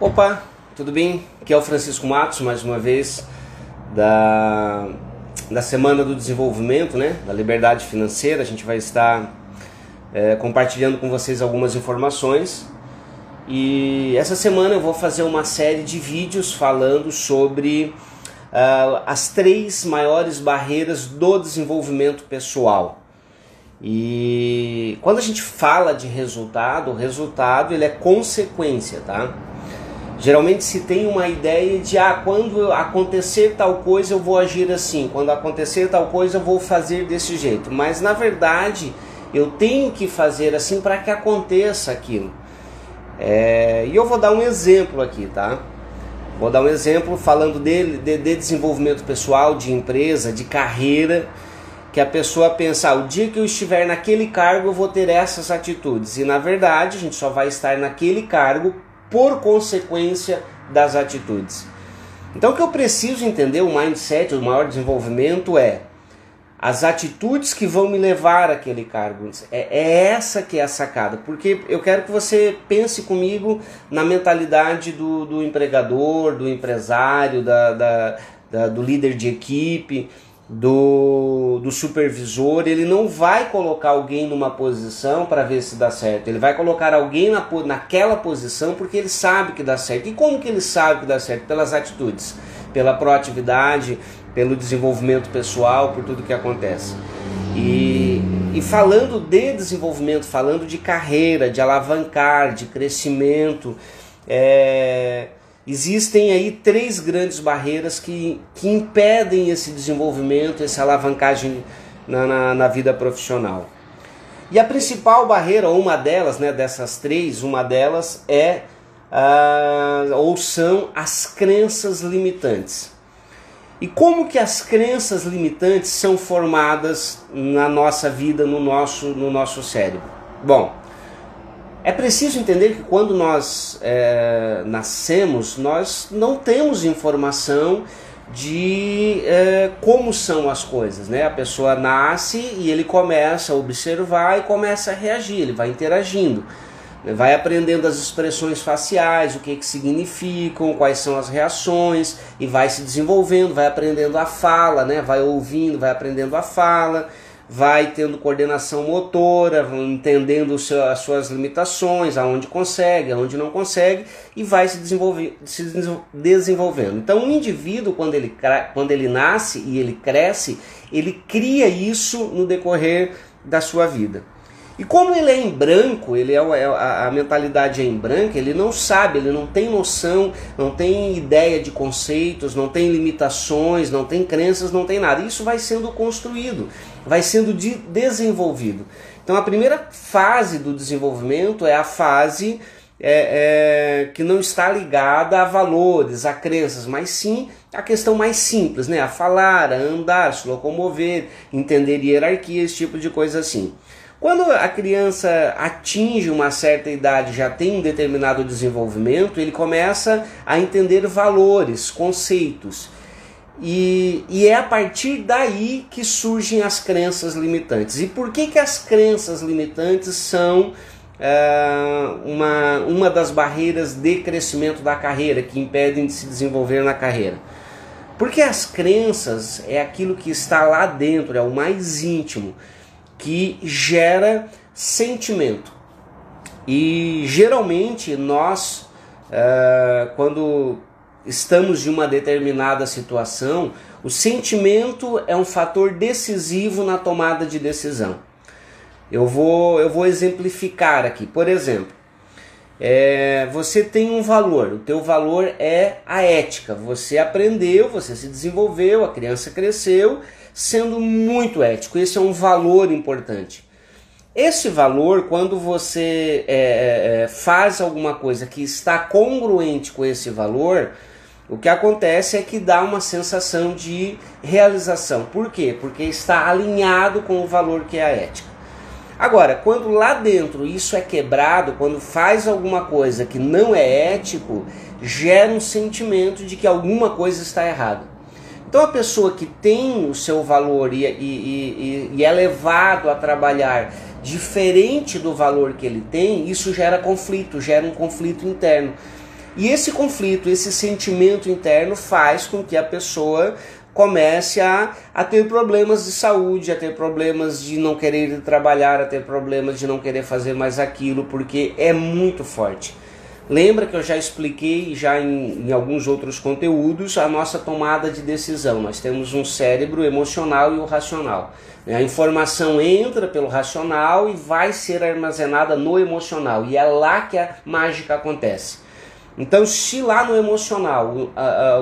Opa, tudo bem? Aqui é o Francisco Matos, mais uma vez, da, da Semana do Desenvolvimento, né? da Liberdade Financeira. A gente vai estar é, compartilhando com vocês algumas informações. E essa semana eu vou fazer uma série de vídeos falando sobre uh, as três maiores barreiras do desenvolvimento pessoal. E quando a gente fala de resultado, o resultado ele é consequência, tá? Geralmente se tem uma ideia de ah, quando acontecer tal coisa eu vou agir assim, quando acontecer tal coisa eu vou fazer desse jeito. Mas na verdade eu tenho que fazer assim para que aconteça aquilo. É, e eu vou dar um exemplo aqui, tá? Vou dar um exemplo falando dele, de, de desenvolvimento pessoal, de empresa, de carreira, que a pessoa pensa, ah, o dia que eu estiver naquele cargo eu vou ter essas atitudes. E na verdade a gente só vai estar naquele cargo por consequência das atitudes. Então o que eu preciso entender, o mindset, o maior desenvolvimento é as atitudes que vão me levar àquele cargo. É, é, essa que é a sacada, porque eu quero que você pense comigo na mentalidade do, do empregador, do empresário, da, da, da do líder de equipe do, do supervisor, ele não vai colocar alguém numa posição para ver se dá certo. Ele vai colocar alguém na, naquela posição porque ele sabe que dá certo. E como que ele sabe que dá certo? Pelas atitudes, pela proatividade, pelo desenvolvimento pessoal, por tudo que acontece. E, e falando de desenvolvimento, falando de carreira, de alavancar, de crescimento, é, Existem aí três grandes barreiras que, que impedem esse desenvolvimento, essa alavancagem na, na, na vida profissional. E a principal barreira, ou uma delas, né, dessas três, uma delas é uh, ou são as crenças limitantes. E como que as crenças limitantes são formadas na nossa vida, no nosso, no nosso cérebro? Bom, é preciso entender que quando nós é, nascemos, nós não temos informação de é, como são as coisas, né? A pessoa nasce e ele começa a observar e começa a reagir, ele vai interagindo, né? vai aprendendo as expressões faciais, o que, que significam, quais são as reações e vai se desenvolvendo, vai aprendendo a fala, né? Vai ouvindo, vai aprendendo a fala vai tendo coordenação motora, entendendo as suas limitações, aonde consegue, aonde não consegue, e vai se, desenvolver, se desenvolvendo. Então, o indivíduo, quando ele, quando ele nasce e ele cresce, ele cria isso no decorrer da sua vida. E como ele é em branco, ele é, é a, a mentalidade é em branco, ele não sabe, ele não tem noção, não tem ideia de conceitos, não tem limitações, não tem crenças, não tem nada. Isso vai sendo construído, vai sendo de desenvolvido. Então a primeira fase do desenvolvimento é a fase é, é, que não está ligada a valores, a crenças, mas sim a questão mais simples, né? A falar, a andar, se locomover, entender hierarquia, esse tipo de coisa assim. Quando a criança atinge uma certa idade, já tem um determinado desenvolvimento, ele começa a entender valores, conceitos. E, e é a partir daí que surgem as crenças limitantes. E por que, que as crenças limitantes são é, uma, uma das barreiras de crescimento da carreira, que impedem de se desenvolver na carreira? Porque as crenças é aquilo que está lá dentro, é o mais íntimo que gera sentimento. E geralmente nós, uh, quando estamos em uma determinada situação, o sentimento é um fator decisivo na tomada de decisão. Eu vou, eu vou exemplificar aqui. Por exemplo, é, você tem um valor, o teu valor é a ética. Você aprendeu, você se desenvolveu, a criança cresceu sendo muito ético. Esse é um valor importante. Esse valor, quando você é, é, é, faz alguma coisa que está congruente com esse valor, o que acontece é que dá uma sensação de realização. Por quê? Porque está alinhado com o valor que é a ética. Agora, quando lá dentro isso é quebrado, quando faz alguma coisa que não é ético, gera um sentimento de que alguma coisa está errada. Então a pessoa que tem o seu valor e, e, e, e é levado a trabalhar diferente do valor que ele tem, isso gera conflito, gera um conflito interno. E esse conflito, esse sentimento interno faz com que a pessoa comece a, a ter problemas de saúde, a ter problemas de não querer trabalhar, a ter problemas de não querer fazer mais aquilo, porque é muito forte. Lembra que eu já expliquei já em, em, alguns outros conteúdos a nossa tomada de decisão. Nós temos um cérebro emocional e o racional. A informação entra pelo racional e vai ser armazenada no emocional. E é lá que a mágica acontece. Então, se lá no emocional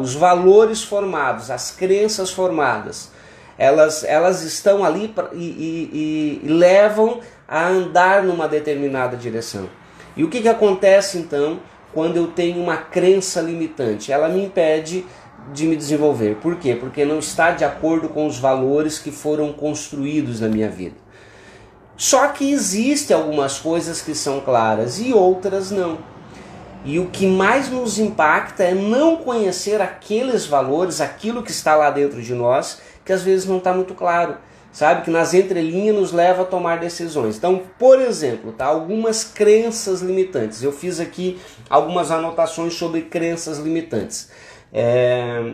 os valores formados, as crenças formadas, elas, elas estão ali pra, e, e, e, levam a andar numa determinada direção. E o que, que acontece então quando eu tenho uma crença limitante? Ela me impede de me desenvolver. Por quê? Porque não está de acordo com os valores que foram construídos na minha vida. Só que existem algumas coisas que são claras e outras não. E o que mais nos impacta é não conhecer aqueles valores, aquilo que está lá dentro de nós, que às vezes não está muito claro. Sabe? Que nas entrelinhas nos leva a tomar decisões. Então, por exemplo, tá? algumas crenças limitantes. Eu fiz aqui algumas anotações sobre crenças limitantes. É...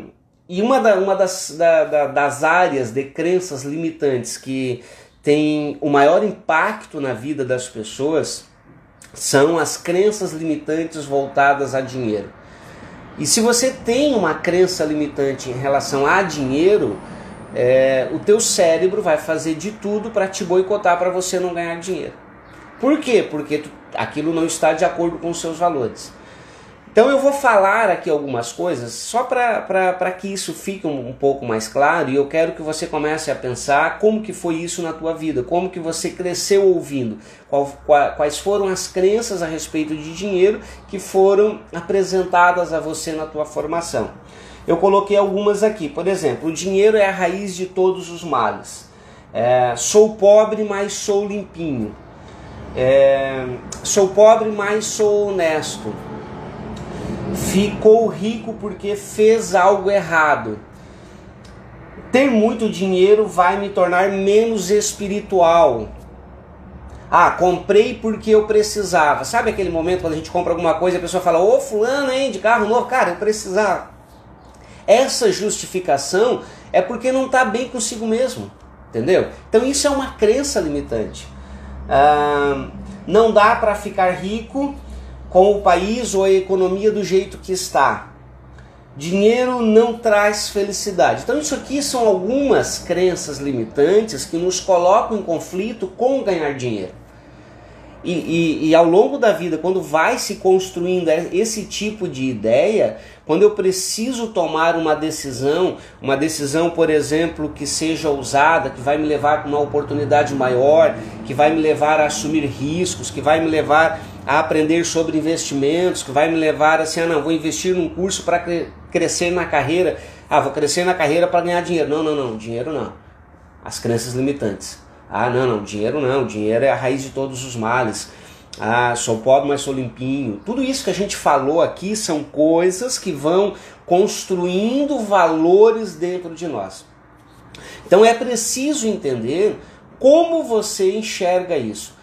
E uma, da, uma das, da, da, das áreas de crenças limitantes que tem o maior impacto na vida das pessoas são as crenças limitantes voltadas a dinheiro. E se você tem uma crença limitante em relação a dinheiro, é, o teu cérebro vai fazer de tudo para te boicotar para você não ganhar dinheiro. Por quê? Porque tu, aquilo não está de acordo com os seus valores. Então eu vou falar aqui algumas coisas só para que isso fique um, um, pouco mais claro e eu quero que você comece a pensar como que foi isso na tua vida, como que você cresceu ouvindo, qual, qual, quais foram as crenças a respeito de dinheiro que foram apresentadas a você na tua formação. Eu coloquei algumas aqui, por exemplo, o dinheiro é a raiz de todos os males. É, sou pobre, mas sou limpinho. É, sou pobre, mas sou honesto ficou rico porque fez algo errado. Ter muito dinheiro vai me tornar menos espiritual. Ah, comprei porque eu precisava. Sabe aquele momento quando a gente compra alguma coisa e a pessoa fala: Ô, Fulano, hein, de carro novo? Cara, eu precisava. Essa justificação é porque não está bem consigo mesmo. Entendeu? Então isso é uma crença limitante. Ah, não dá para ficar rico com o país ou a economia do jeito que está. Dinheiro não traz felicidade. Então, isso aqui são algumas crenças limitantes que nos colocam em conflito com ganhar dinheiro. E, e, e, ao longo da vida, quando vai se construindo esse tipo de ideia, quando eu preciso tomar uma decisão, uma decisão, por exemplo, que seja ousada, que vai me levar para uma oportunidade maior, que vai me levar a assumir riscos, que vai me levar a aprender sobre investimentos, que vai me levar assim, ah não, vou investir num curso para crescer na carreira, ah, vou crescer na carreira para ganhar dinheiro. Não, não, não, dinheiro não. As crenças limitantes. Ah, não, não, dinheiro não, dinheiro é a raiz de todos os males. Ah, sou pobre, mas sou limpinho. Tudo isso que a gente falou aqui são coisas que vão construindo valores dentro de nós. Então é preciso entender como você enxerga isso.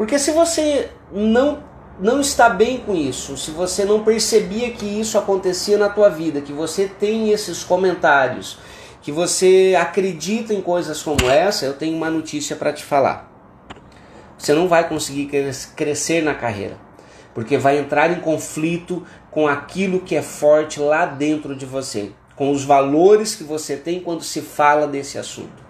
Porque se você não não está bem com isso, se você não percebia que isso acontecia na tua vida, que você tem esses comentários, que você acredita em coisas como essa, eu tenho uma notícia para te falar. Você não vai conseguir crescer na carreira, porque vai entrar em conflito com aquilo que é forte lá dentro de você, com os valores que você tem quando se fala desse assunto.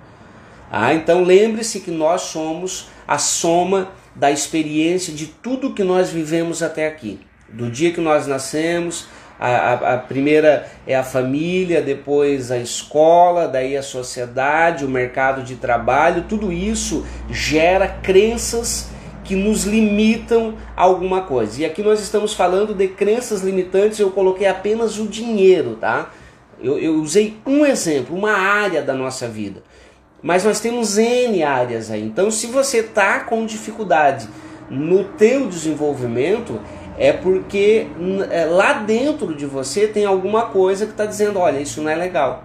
Ah, então lembre-se que nós somos a soma da experiência de tudo que nós vivemos até aqui. Do dia que nós nascemos, a, a, a, primeira é a família, depois a escola, daí a sociedade, o mercado de trabalho, tudo isso gera crenças que nos limitam a alguma coisa. E aqui nós estamos falando de crenças limitantes, eu coloquei apenas o dinheiro, tá? Eu, eu usei um exemplo, uma área da nossa vida. Mas nós temos N áreas aí. Então, se você está com dificuldade no teu desenvolvimento, é porque é, lá dentro de você tem alguma coisa que está dizendo, olha, isso não é legal.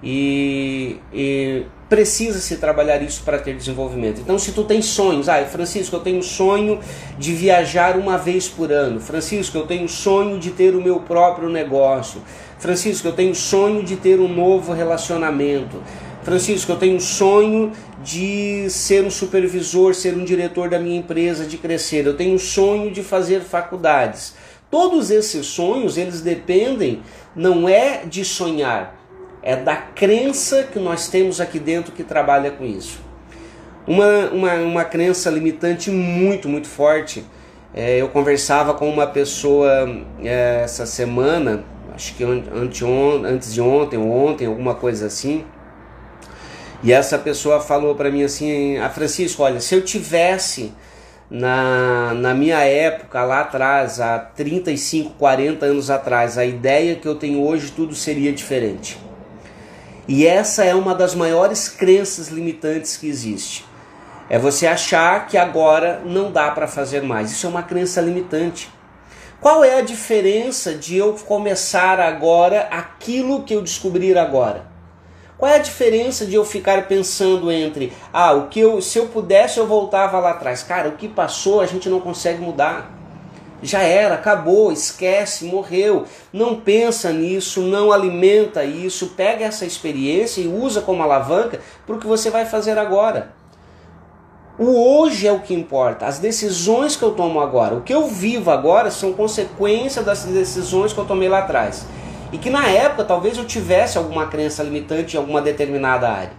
E, e, precisa se trabalhar isso para ter desenvolvimento. Então, se tu tem sonhos, ah, Francisco, eu tenho sonho de viajar uma vez por ano. Francisco, eu tenho sonho de ter o meu próprio negócio. Francisco, eu tenho sonho de ter um novo relacionamento. Francisco, eu tenho sonho de ser um supervisor, ser um diretor da minha empresa, de crescer. Eu tenho sonho de fazer faculdades. Todos esses sonhos, eles dependem não é de sonhar, é da crença que nós temos aqui dentro que trabalha com isso. Uma, uma, uma crença limitante muito, muito forte. É, eu conversava com uma pessoa é, essa semana, acho que antes de ontem ontem, alguma coisa assim. E essa pessoa falou para mim assim: a Francisco, olha, se eu tivesse na, na minha época, lá atrás, há 35, 40 anos atrás, a ideia que eu tenho hoje, tudo seria diferente. E essa é uma das maiores crenças limitantes que existe. É você achar que agora não dá para fazer mais. Isso é uma crença limitante. Qual é a diferença de eu começar agora aquilo que eu descobrir agora? Qual é a diferença de eu ficar pensando entre, ah, o que eu, se eu pudesse eu voltava lá atrás? Cara, o que passou a gente não consegue mudar já era, acabou, esquece, morreu. Não pensa nisso, não alimenta isso, pega essa experiência e usa como alavanca para o que você vai fazer agora. O hoje é o que importa, as decisões que eu tomo agora, o que eu vivo agora são consequência das decisões que eu tomei lá atrás. E que na época talvez eu tivesse alguma crença limitante em alguma determinada área.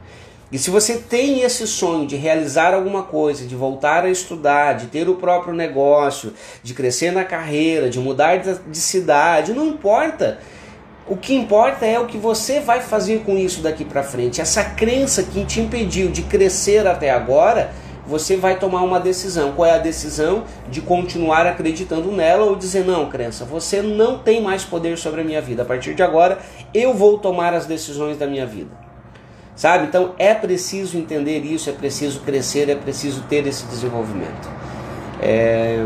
E se você tem esse sonho de realizar alguma coisa, de voltar a estudar, de ter o próprio negócio, de crescer na carreira, de mudar de cidade, não importa. O que importa é o que você vai fazer com isso daqui para frente. Essa crença que te impediu de crescer até agora, você vai tomar uma decisão. Qual é a decisão? De continuar acreditando nela ou dizer: não, crença, você não tem mais poder sobre a minha vida. A partir de agora, eu vou tomar as decisões da minha vida. Sabe? Então é preciso entender isso, é preciso crescer, é preciso ter esse desenvolvimento. É...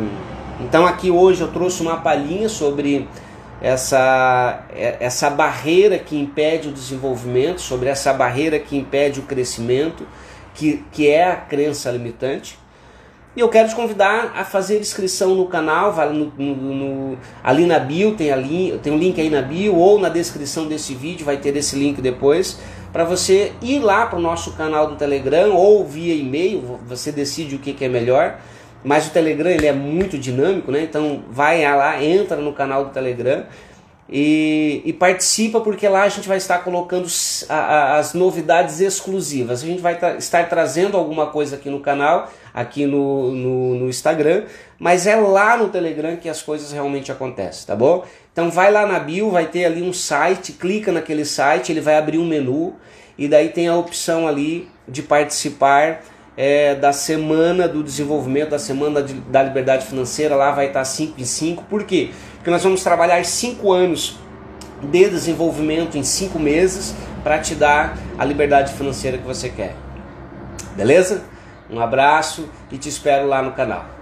Então aqui hoje eu trouxe uma palhinha sobre essa, é, essa barreira que impede o desenvolvimento, sobre essa barreira que impede o crescimento, que, que é a crença limitante. E eu quero te convidar a fazer inscrição no canal, vai no, no, no, ali na bio, tem, ali, tem um link aí na bio, ou na descrição desse vídeo, vai ter esse link depois para você ir lá para o nosso canal do Telegram ou via e-mail, você decide o que, que é melhor. Mas o Telegram ele é muito dinâmico, né? Então vai lá, entra no canal do Telegram e, e participa porque lá a gente vai estar colocando a, a, as novidades exclusivas. A gente vai tra estar trazendo alguma coisa aqui no canal, aqui no, no, no Instagram, mas é lá no Telegram que as coisas realmente acontecem, tá bom? Então vai lá na bio, vai ter ali um site, clica naquele site, ele vai abrir um menu e daí tem a opção ali de participar é, da semana do desenvolvimento, da semana de, da liberdade financeira, lá vai estar 5 em 5. Por quê? Porque nós vamos trabalhar 5 anos de desenvolvimento em 5 meses para te dar a liberdade financeira que você quer. Beleza? Um abraço e te espero lá no canal.